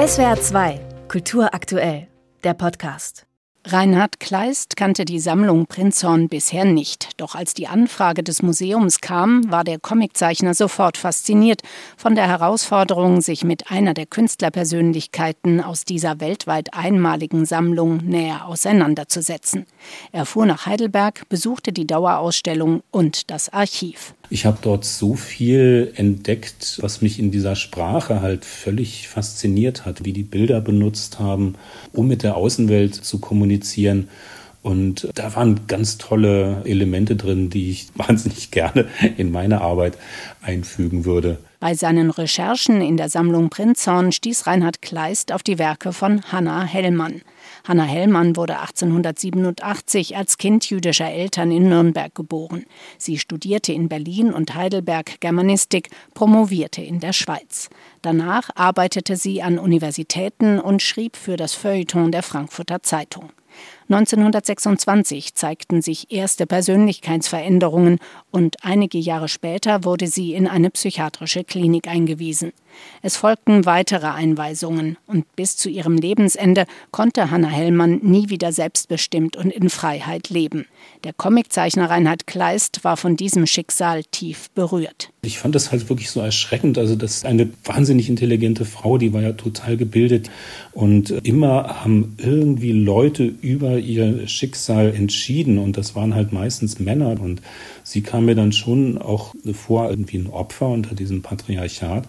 SWR 2, Kultur aktuell, der Podcast. Reinhard Kleist kannte die Sammlung Prinzhorn bisher nicht. Doch als die Anfrage des Museums kam, war der Comiczeichner sofort fasziniert von der Herausforderung, sich mit einer der Künstlerpersönlichkeiten aus dieser weltweit einmaligen Sammlung näher auseinanderzusetzen. Er fuhr nach Heidelberg, besuchte die Dauerausstellung und das Archiv. Ich habe dort so viel entdeckt, was mich in dieser Sprache halt völlig fasziniert hat, wie die Bilder benutzt haben, um mit der Außenwelt zu kommunizieren. Und da waren ganz tolle Elemente drin, die ich wahnsinnig gerne in meine Arbeit einfügen würde. Bei seinen Recherchen in der Sammlung Prinzhorn stieß Reinhard Kleist auf die Werke von Hanna Hellmann. Hanna Hellmann wurde 1887 als Kind jüdischer Eltern in Nürnberg geboren. Sie studierte in Berlin und Heidelberg Germanistik, promovierte in der Schweiz. Danach arbeitete sie an Universitäten und schrieb für das Feuilleton der Frankfurter Zeitung. 1926 zeigten sich erste Persönlichkeitsveränderungen und einige Jahre später wurde sie in eine psychiatrische Klinik eingewiesen. Es folgten weitere Einweisungen und bis zu ihrem Lebensende konnte Hanna Hellmann nie wieder selbstbestimmt und in Freiheit leben. Der Comiczeichner Reinhard Kleist war von diesem Schicksal tief berührt. Ich fand das halt wirklich so erschreckend. Also, das ist eine wahnsinnig intelligente Frau, die war ja total gebildet. Und immer haben irgendwie Leute über ihr Schicksal entschieden. Und das waren halt meistens Männer. Und sie kam mir dann schon auch vor, irgendwie ein Opfer unter diesem Patriarchat.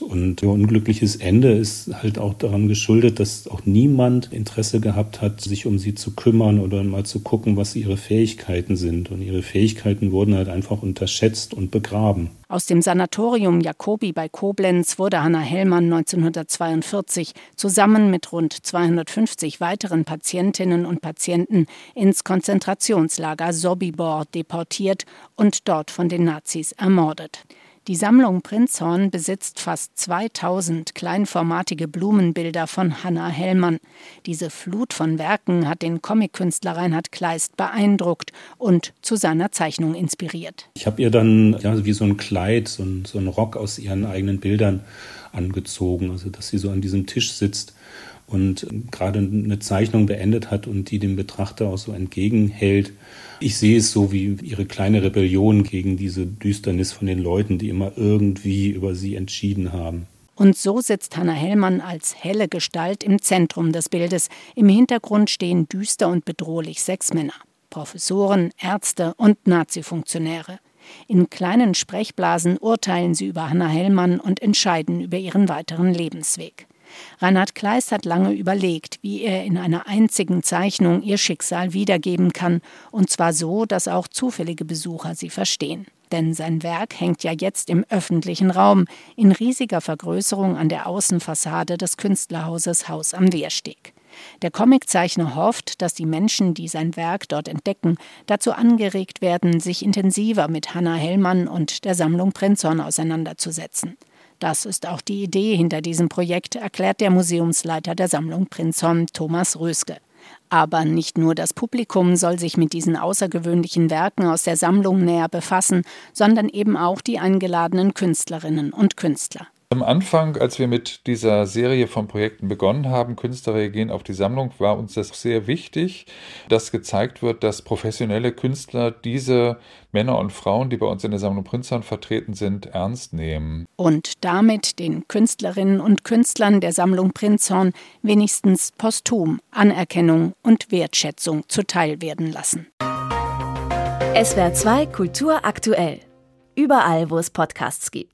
Und ihr unglückliches Ende ist halt auch daran geschuldet, dass auch niemand Interesse gehabt hat, sich um sie zu kümmern oder mal zu gucken, was ihre Fähigkeiten sind. Und ihre Fähigkeiten wurden halt einfach unterschätzt und begraben. Aus dem Sanatorium Jacobi bei Koblenz wurde Hanna Hellmann 1942 zusammen mit rund 250 weiteren Patientinnen und Patienten ins Konzentrationslager Sobibor deportiert und dort von den Nazis ermordet. Die Sammlung Prinzhorn besitzt fast 2000 kleinformatige Blumenbilder von Hanna Hellmann. Diese Flut von Werken hat den Comic-Künstler Reinhard Kleist beeindruckt und zu seiner Zeichnung inspiriert. Ich habe ihr dann ja, wie so ein Kleid, so ein, so ein Rock aus ihren eigenen Bildern angezogen, also dass sie so an diesem Tisch sitzt und gerade eine Zeichnung beendet hat und die dem Betrachter auch so entgegenhält. Ich sehe es so wie ihre kleine Rebellion gegen diese Düsternis von den Leuten, die immer irgendwie über sie entschieden haben. Und so sitzt Hanna Hellmann als helle Gestalt im Zentrum des Bildes. Im Hintergrund stehen düster und bedrohlich sechs Männer. Professoren, Ärzte und Nazi-Funktionäre. In kleinen Sprechblasen urteilen sie über Hanna Hellmann und entscheiden über ihren weiteren Lebensweg. Reinhard Kleist hat lange überlegt, wie er in einer einzigen Zeichnung ihr Schicksal wiedergeben kann, und zwar so, dass auch zufällige Besucher sie verstehen. Denn sein Werk hängt ja jetzt im öffentlichen Raum in riesiger Vergrößerung an der Außenfassade des Künstlerhauses Haus am Wehrsteg. Der Comiczeichner hofft, dass die Menschen, die sein Werk dort entdecken, dazu angeregt werden, sich intensiver mit Hannah Hellmann und der Sammlung Prinzhorn auseinanderzusetzen. Das ist auch die Idee hinter diesem Projekt, erklärt der Museumsleiter der Sammlung Prinzhorn, Thomas Röske. Aber nicht nur das Publikum soll sich mit diesen außergewöhnlichen Werken aus der Sammlung näher befassen, sondern eben auch die eingeladenen Künstlerinnen und Künstler. Am Anfang, als wir mit dieser Serie von Projekten begonnen haben, Künstler reagieren auf die Sammlung, war uns das sehr wichtig, dass gezeigt wird, dass professionelle Künstler diese Männer und Frauen, die bei uns in der Sammlung Prinzhorn vertreten sind, ernst nehmen. Und damit den Künstlerinnen und Künstlern der Sammlung Prinzhorn wenigstens posthum Anerkennung und Wertschätzung zuteil werden lassen. SWR 2 Kultur aktuell. Überall, wo es Podcasts gibt.